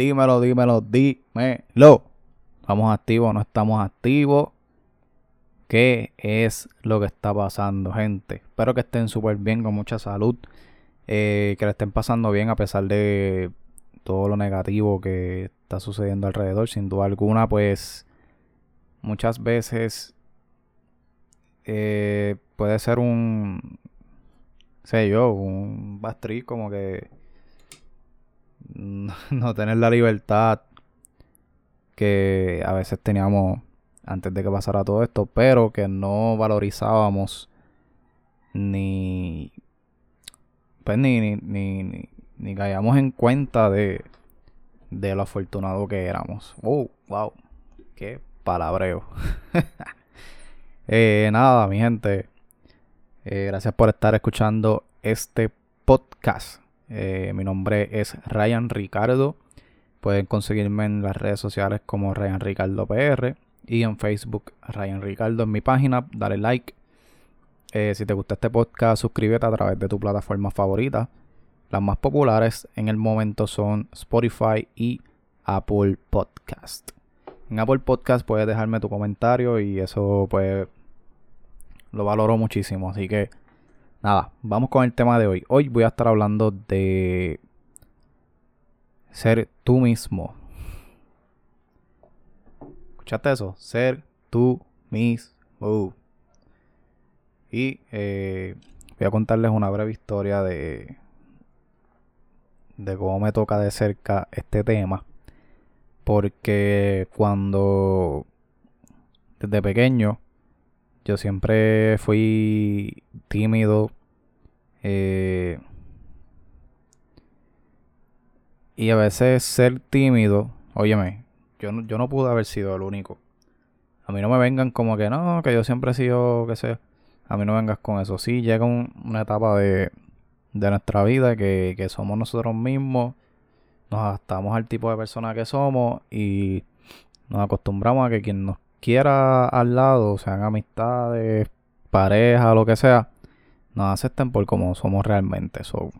dímelo, dímelo, dímelo. ¿Estamos activos o no estamos activos? ¿Qué es lo que está pasando, gente? Espero que estén súper bien, con mucha salud. Eh, que le estén pasando bien a pesar de todo lo negativo que está sucediendo alrededor. Sin duda alguna, pues muchas veces eh, puede ser un, sé yo, un bastri como que no tener la libertad que a veces teníamos antes de que pasara todo esto, pero que no valorizábamos ni pues ni ni, ni, ni, caíamos en cuenta de, de lo afortunado que éramos. Oh, wow, qué palabreo. eh, nada, mi gente. Eh, gracias por estar escuchando este podcast. Eh, mi nombre es Ryan Ricardo. Pueden conseguirme en las redes sociales como Ryan Ricardo PR y en Facebook Ryan Ricardo en mi página. Dale like. Eh, si te gusta este podcast, suscríbete a través de tu plataforma favorita. Las más populares en el momento son Spotify y Apple Podcast. En Apple Podcast puedes dejarme tu comentario y eso pues lo valoro muchísimo. Así que nada, vamos con el tema de hoy. Hoy voy a estar hablando de ser tú mismo. ¿Escuchaste eso? Ser tú mismo. Y eh, voy a contarles una breve historia de, de cómo me toca de cerca este tema. Porque cuando desde pequeño yo siempre fui tímido. Eh, y a veces ser tímido, óyeme, yo no, yo no pude haber sido el único. A mí no me vengan como que no, que yo siempre he sido, que sé, a mí no vengas con eso. Sí, llega una etapa de, de nuestra vida que, que somos nosotros mismos, nos adaptamos al tipo de persona que somos y nos acostumbramos a que quien nos quiera al lado, sean amistades, pareja, lo que sea, nos acepten por como somos realmente. So,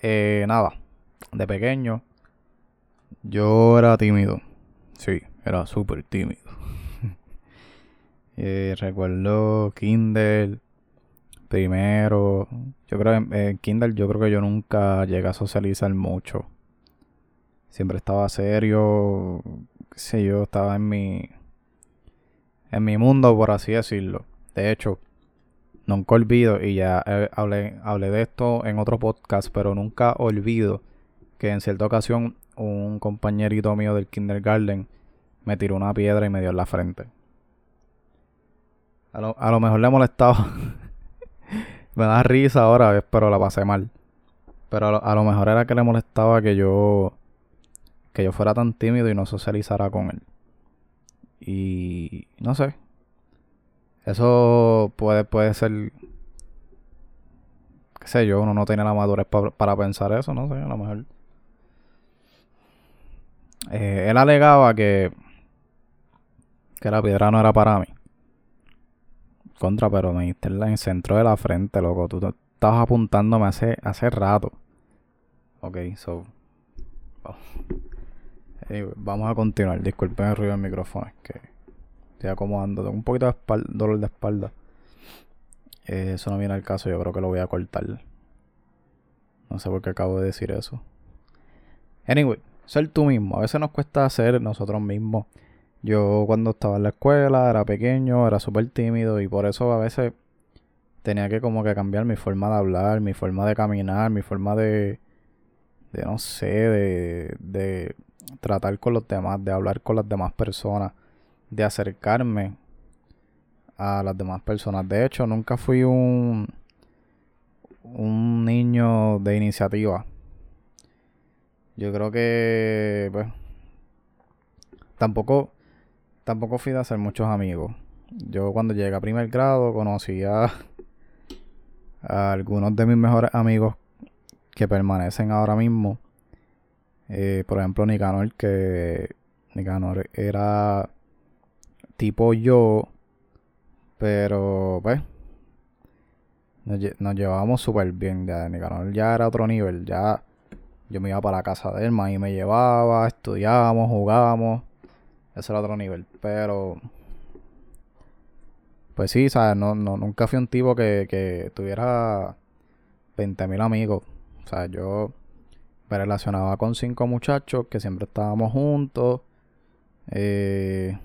eh, nada, de pequeño yo era tímido. Sí, era súper tímido. eh, recuerdo Kindle, primero. Yo creo en, Kindle yo creo que yo nunca llegué a socializar mucho. Siempre estaba serio, sé yo, estaba en mi, en mi mundo, por así decirlo. De hecho, nunca olvido, y ya eh, hablé, hablé de esto en otro podcast, pero nunca olvido que en cierta ocasión un compañerito mío del kindergarten me tiró una piedra y me dio en la frente. A lo, a lo mejor le molestaba. me da risa ahora, pero la pasé mal. Pero a lo, a lo mejor era que le molestaba que yo que yo fuera tan tímido y no socializara con él. Y no sé. Eso puede, puede ser. Qué sé yo, uno no tiene la madurez para pensar eso, no sé, a lo mejor. Eh, él alegaba que. que la piedra no era para mí. Contra, pero me diste en el centro de la frente, loco. Tú estabas apuntándome hace, hace rato. Ok, so. Oh vamos a continuar. Disculpen el ruido del micrófono, es que estoy acomodando. Tengo un poquito de dolor de espalda. Eh, eso no viene al caso, yo creo que lo voy a cortar. No sé por qué acabo de decir eso. Anyway, ser tú mismo. A veces nos cuesta ser nosotros mismos. Yo cuando estaba en la escuela era pequeño, era súper tímido y por eso a veces tenía que como que cambiar mi forma de hablar, mi forma de caminar, mi forma de, de no sé, de, de tratar con los demás, de hablar con las demás personas, de acercarme a las demás personas. De hecho, nunca fui un, niño de iniciativa. Yo creo que, pues, tampoco, tampoco fui de hacer muchos amigos. Yo cuando llegué a primer grado conocí a, a algunos de mis mejores amigos que permanecen ahora mismo. Eh, por ejemplo, Nicanor, que Nicanor era tipo yo, pero pues nos, llevábamos súper bien. Ya Nicanor ya era otro nivel, ya, yo me iba para la casa de él, y me llevaba, estudiábamos, jugábamos. Ese era otro nivel. Pero. Pues sí, ¿sabes? No, no, nunca fui un tipo que, que tuviera 20.000 amigos. O sea, yo me relacionaba con cinco muchachos que siempre estábamos juntos. Eh,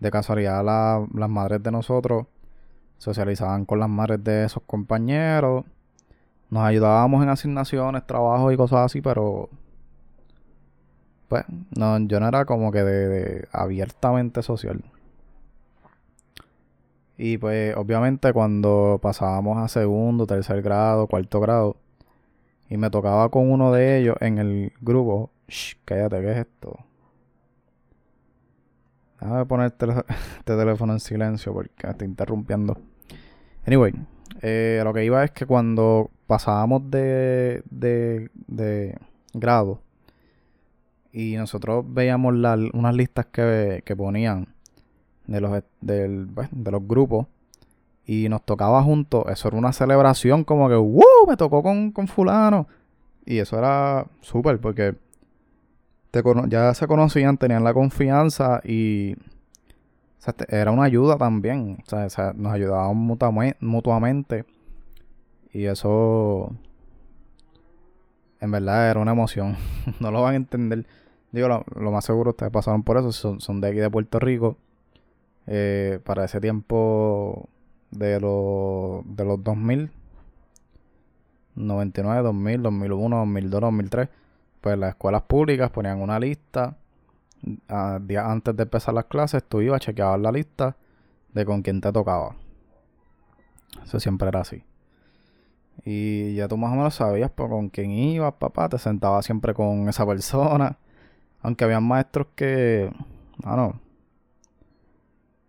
de casualidad, las madres de nosotros socializaban con las madres de esos compañeros. Nos ayudábamos en asignaciones, trabajos y cosas así, pero pues no, yo no era como que de, abiertamente social. Y pues obviamente cuando pasábamos a segundo, tercer grado, cuarto grado, y me tocaba con uno de ellos en el grupo, Shh, cállate, ¿qué es esto? Déjame poner este, teléfono en silencio porque me está interrumpiendo. Anyway, eh, lo que iba es que cuando pasábamos de, de, de grado y nosotros veíamos unas listas que, que ponían de los, del, pues, de los grupos y nos tocaba juntos, eso era una celebración como que, ¡wow! Me tocó con, con fulano. Y eso era súper porque ya se conocían, tenían la confianza y era una ayuda también. O sea, nos ayudábamos mutuamente. Y eso, en verdad, era una emoción. no lo van a entender. Digo, lo, más seguro ustedes pasaron por eso. Son, de aquí de Puerto Rico. Eh, para ese tiempo de, los de los 2000, 99, 2000, 2001, 2002, 2003 pues las escuelas públicas ponían una lista. A, días antes de empezar las clases, tú ibas, chequeabas la lista de con quién te tocaba. Eso siempre era así. Y ya tú más o menos sabías pues, con quién ibas, papá. Te sentabas siempre con esa persona. Aunque habían maestros que, no,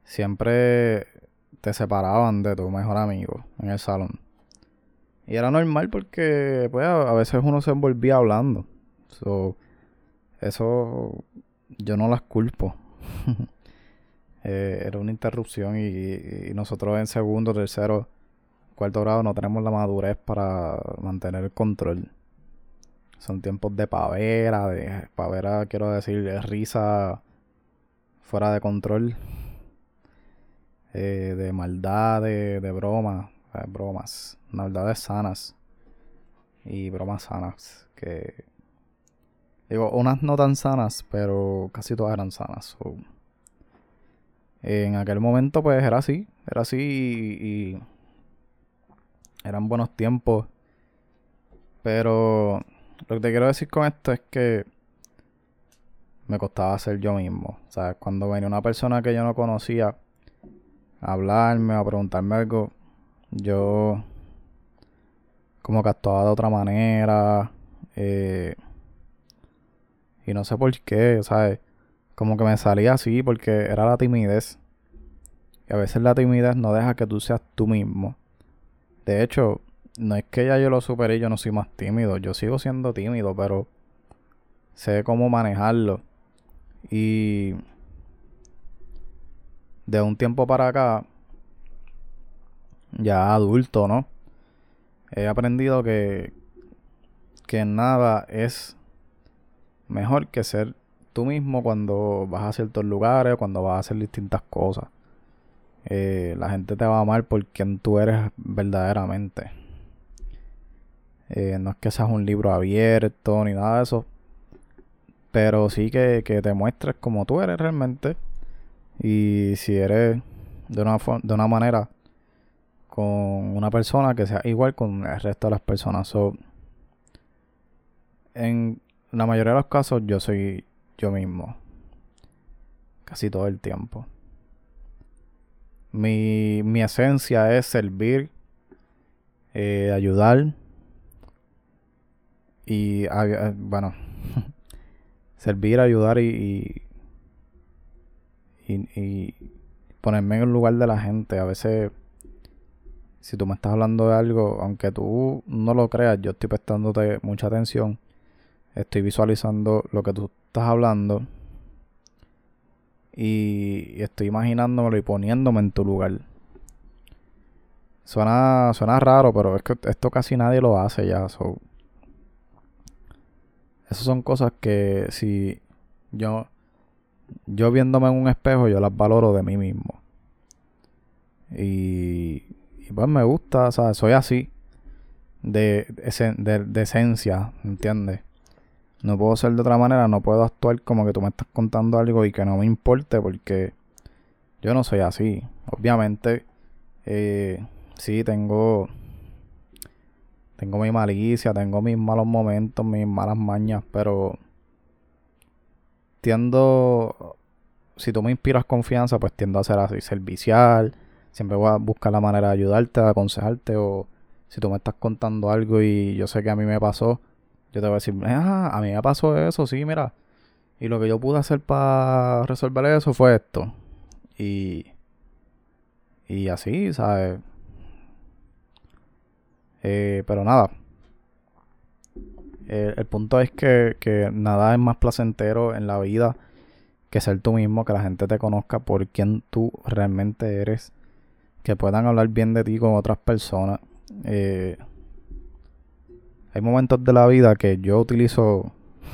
siempre te separaban de tu mejor amigo en el salón. Y era normal porque, pues, a veces uno se envolvía hablando. So, eso yo no las culpo. Eh, era una interrupción y, nosotros en segundo, tercero, cuarto grado no tenemos la madurez para mantener el control. Son tiempos de pavera, de pavera quiero decir, de risa fuera de control, eh, de maldad, de, de broma, eh, bromas, maldades sanas y bromas sanas que Digo, unas no tan sanas, pero casi todas eran sanas. en aquel momento, pues era así. Era así y, eran buenos tiempos. Pero lo que te quiero decir con esto es que me costaba ser yo mismo. O sea, cuando venía una persona que yo no conocía hablarme o a preguntarme algo, yo como que actuaba de otra manera. Eh, y no sé por qué, ¿sabes? Como que me salía así porque era la timidez. Y a veces la timidez no deja que tú seas tú mismo. De hecho, no es que ya yo lo superé y yo no soy más tímido. Yo sigo siendo tímido, pero sé cómo manejarlo. Y de un tiempo para acá, ya adulto, ¿no? He aprendido que, que nada es mejor que ser tú mismo cuando vas a ciertos lugares, cuando vas a hacer distintas cosas. Eh, la gente te va a amar por quien tú eres verdaderamente. Eh, no es que seas un libro abierto ni nada de eso. Pero sí que, que te muestres como tú eres realmente. Y si eres de una, de una manera con una persona que sea igual con el resto de las personas. So, en la mayoría de los casos yo soy yo mismo. Casi todo el tiempo. Mi, mi esencia es servir, eh, ayudar y, eh, bueno, servir, ayudar y, y, ponerme en el lugar de la gente. A veces, si tú me estás hablando de algo, aunque tú no lo creas, yo estoy prestándote mucha atención estoy visualizando lo que tú estás hablando y, estoy imaginándomelo y poniéndome en tu lugar. Suena, suena raro, pero es que esto casi nadie lo hace ya. esas son cosas que si yo, yo viéndome en un espejo, yo las valoro de mí mismo. Y, y pues me gusta, o sea, soy así, de, de, de esencia, ¿entiendes? No puedo ser de otra manera, no puedo actuar como que tú me estás contando algo y que no me importe porque yo no soy así. Obviamente, eh, sí, tengo, tengo mi malicia, tengo mis malos momentos, mis malas mañas, pero tiendo, si tú me inspiras confianza, pues tiendo a ser así, servicial, siempre voy a buscar la manera de ayudarte, de aconsejarte o si tú me estás contando algo y yo sé que a mí me pasó, yo te voy a decir, ah, a mí me pasó eso, sí, mira. Y lo que yo pude hacer para resolver eso fue esto. Y. Y así, ¿sabes? Eh, pero nada. El punto es que, que nada es más placentero en la vida que ser tú mismo, que la gente te conozca por quien tú realmente eres, que puedan hablar bien de ti con otras personas. Eh, hay momentos de la vida que yo utilizo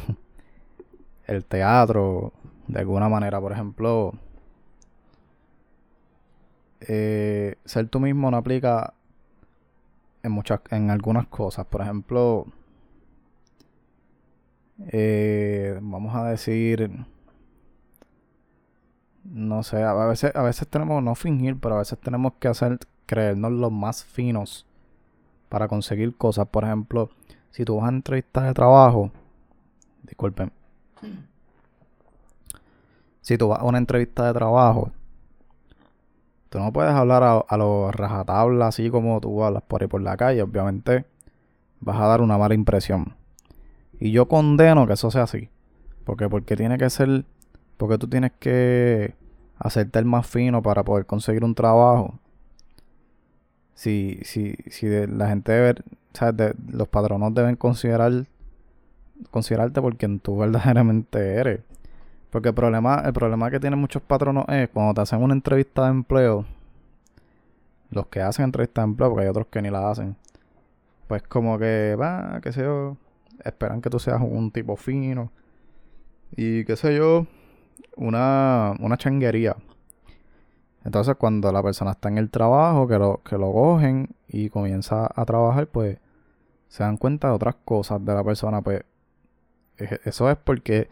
el teatro de alguna manera. Por ejemplo, eh, ser tú mismo no aplica en muchas, en algunas cosas. Por ejemplo, eh, vamos a decir, no sé, a veces, a veces tenemos no fingir, pero a veces tenemos que hacer creernos los más finos para conseguir cosas. Por ejemplo, si tú vas a entrevistas de trabajo, disculpen, si tú vas a una entrevista de trabajo, tú no puedes hablar a, a los rajatabla así como tú hablas por ahí por la calle. Obviamente vas a dar una mala impresión. Y yo condeno que eso sea así. Porque, porque tiene que ser, porque tú tienes que hacerte el más fino para poder conseguir un trabajo si, si, si la gente debe, ¿sabes? los patronos deben considerar considerarte por quien tú verdaderamente eres. Porque el problema, el problema que tienen muchos patronos es cuando te hacen una entrevista de empleo, los que hacen entrevista de empleo, porque hay otros que ni la hacen, pues como que, va, qué sé yo, esperan que tú seas un tipo fino y qué sé yo, una, una changuería. Entonces, cuando la persona está en el trabajo, que lo, que lo cogen y comienza a trabajar, pues se dan cuenta de otras cosas de la persona. Pues eso es porque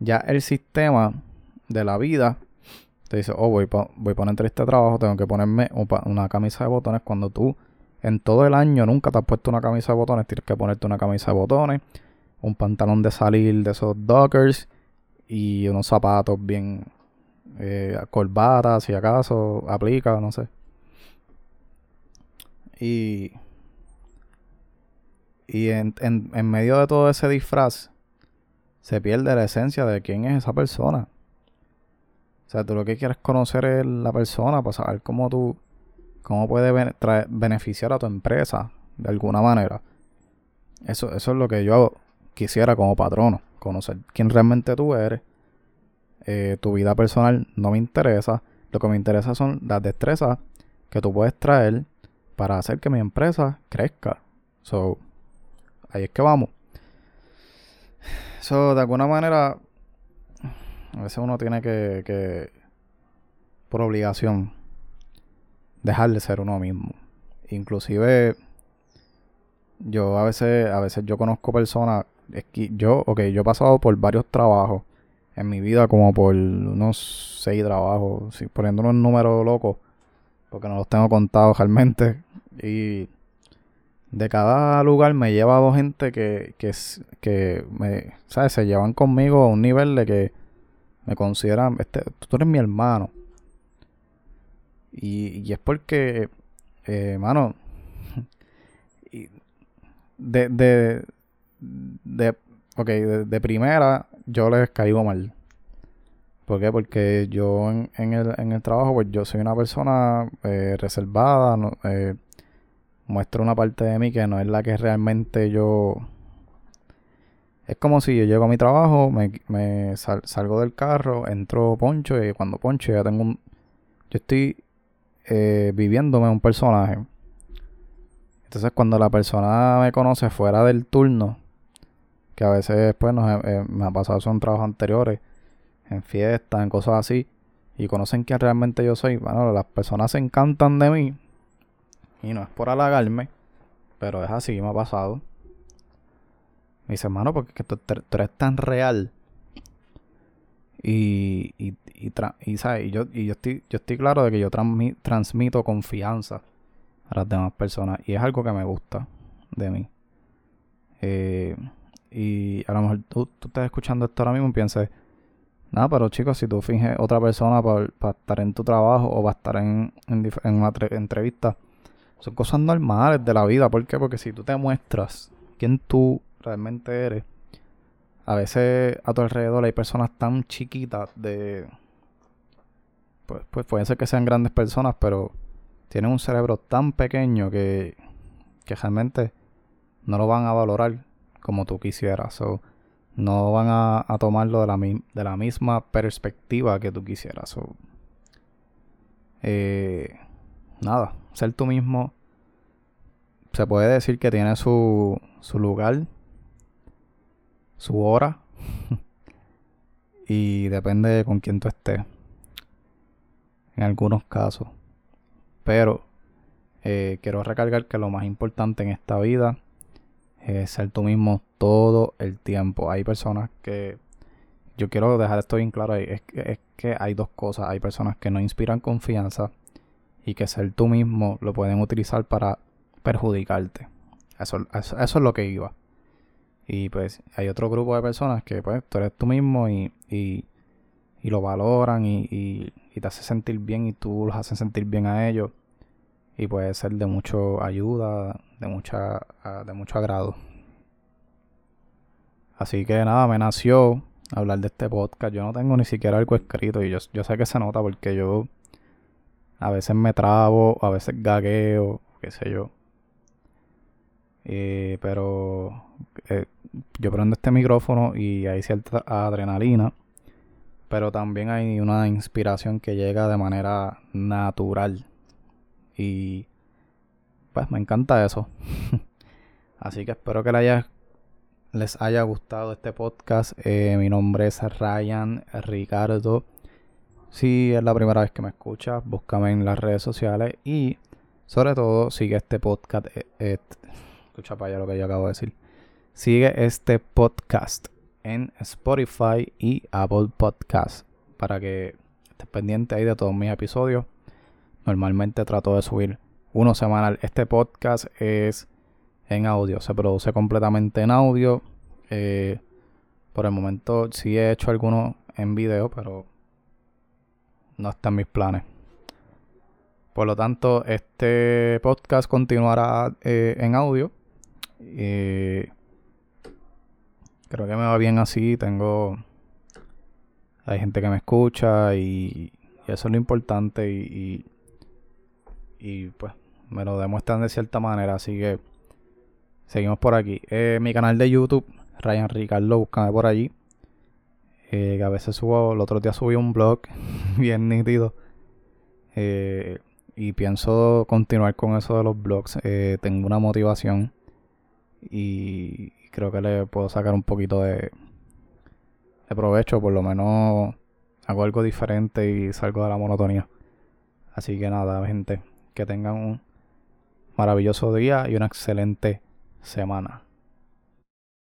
ya el sistema de la vida te dice, oh, voy, voy a poner entrevista de trabajo, tengo que ponerme una camisa de botones. Cuando tú en todo el año nunca te has puesto una camisa de botones, tienes que ponerte una camisa de botones, un pantalón de salir de esos dockers y unos zapatos bien eh, corbata, si acaso, aplica, no sé. Y, y en, en, medio de todo ese disfraz, se pierde la esencia de quién es esa persona. O sea, tú lo que quieres conocer es la persona para saber cómo tú, cómo puede beneficiar a tu empresa de alguna manera. Eso, eso es lo que yo quisiera como patrono, conocer quién realmente tú eres eh, tu vida personal no me interesa. Lo que me interesa son las destrezas que tú puedes traer para hacer que mi empresa crezca. So, ahí es que vamos. So, de alguna manera, a veces uno tiene que, que por obligación, dejar de ser uno mismo. Inclusive, yo a veces, a veces yo conozco personas, es que yo, ok, yo he pasado por varios trabajos en mi vida como por unos seis trabajos, si poniendo un número loco, porque no los tengo contados realmente. Y de cada lugar me lleva dos gente que, que, que me, ¿sabes? Se llevan conmigo a un nivel de que me consideran, este, tú eres mi hermano. Y, es porque, eh, mano, de, de, de, ok, de primera yo les caigo mal. ¿Por qué? Porque yo en, en, el, en el trabajo, pues yo soy una persona eh, reservada, eh, muestro una parte de mí que no es la que realmente yo... Es como si yo llego a mi trabajo, me, me salgo del carro, entro poncho y cuando poncho ya tengo un... Yo estoy eh, viviéndome un personaje. Entonces cuando la persona me conoce fuera del turno, que a veces pues me ha pasado son trabajos anteriores, en fiestas, en cosas así, y conocen quién realmente yo soy. Bueno, las personas se encantan de mí, y no es por halagarme, pero es así, me ha pasado. Me dice, hermano, porque que tú, eres tan real. Y, y, y, y, ¿sabes? y, yo, y yo, estoy, yo estoy claro de que yo transmito confianza a las demás personas. Y es algo que me gusta de mí. Eh, y a lo mejor tú, tú estás escuchando esto ahora mismo y pienses, nada, pero chicos, si tú finges otra persona para, estar en tu trabajo o para estar en, en, una entrevista, son cosas normales de la vida. ¿Por qué? Porque si tú te muestras quién tú realmente eres, a veces a tu alrededor hay personas tan chiquitas de... Pues, pues pueden ser que sean grandes personas, pero tienen un cerebro tan pequeño que, realmente no lo van a valorar como tú quisieras. O no van a, tomarlo de la, de la, misma perspectiva que tú quisieras. O, eh, nada, ser tú mismo se puede decir que tiene su, su lugar, su hora, y depende con quién tú estés. En algunos casos. Pero eh, quiero recargar que lo más importante en esta vida es ser tú mismo todo el tiempo. Hay personas que yo quiero dejar esto bien claro. Es, es que hay dos cosas. Hay personas que no inspiran confianza y que ser tú mismo lo pueden utilizar para perjudicarte. Eso, eso, es lo que iba. Y pues hay otro grupo de personas que pues tú eres tú mismo y, y, lo valoran y, y, te hace sentir bien y tú los haces sentir bien a ellos. Y puede ser de mucho ayuda, de, mucha, de mucho agrado. Así que nada, me nació hablar de este podcast. Yo no tengo ni siquiera algo escrito y yo, yo sé que se nota porque yo a veces me trabo, a veces gagueo, qué sé yo. Eh, pero yo prendo este micrófono y hay cierta adrenalina. Pero también hay una inspiración que llega de manera natural. Y pues me encanta eso. Así que espero que les haya gustado este podcast. Eh, mi nombre es Ryan Ricardo. Si es la primera vez que me escuchas, búscame en las redes sociales y sobre todo sigue este podcast. Escucha para allá lo que yo acabo de decir. Sigue este podcast en Spotify y Apple Podcast para que estés pendiente ahí de todos mis episodios. Normalmente trato de subir uno semanal. Este podcast es en audio, se produce completamente en audio. Eh, por el momento sí he hecho algunos en video, pero no están mis planes. Por lo tanto, este podcast continuará eh, en audio creo que me va bien así. Tengo. Hay gente que me escucha y, eso es lo importante. Y, y, pues me lo demuestran de cierta manera. Así que seguimos por aquí. Eh, mi canal de YouTube, Ryan Ricardo, búscame por allí. Eh, que a veces subo, el otro día subí un blog bien nítido. Eh, y pienso continuar con eso de los blogs. tengo una motivación y creo que le puedo sacar un poquito de, de provecho, por lo menos hago algo diferente y salgo de la monotonía. Así que nada, gente, que tengan un maravilloso día y una excelente semana.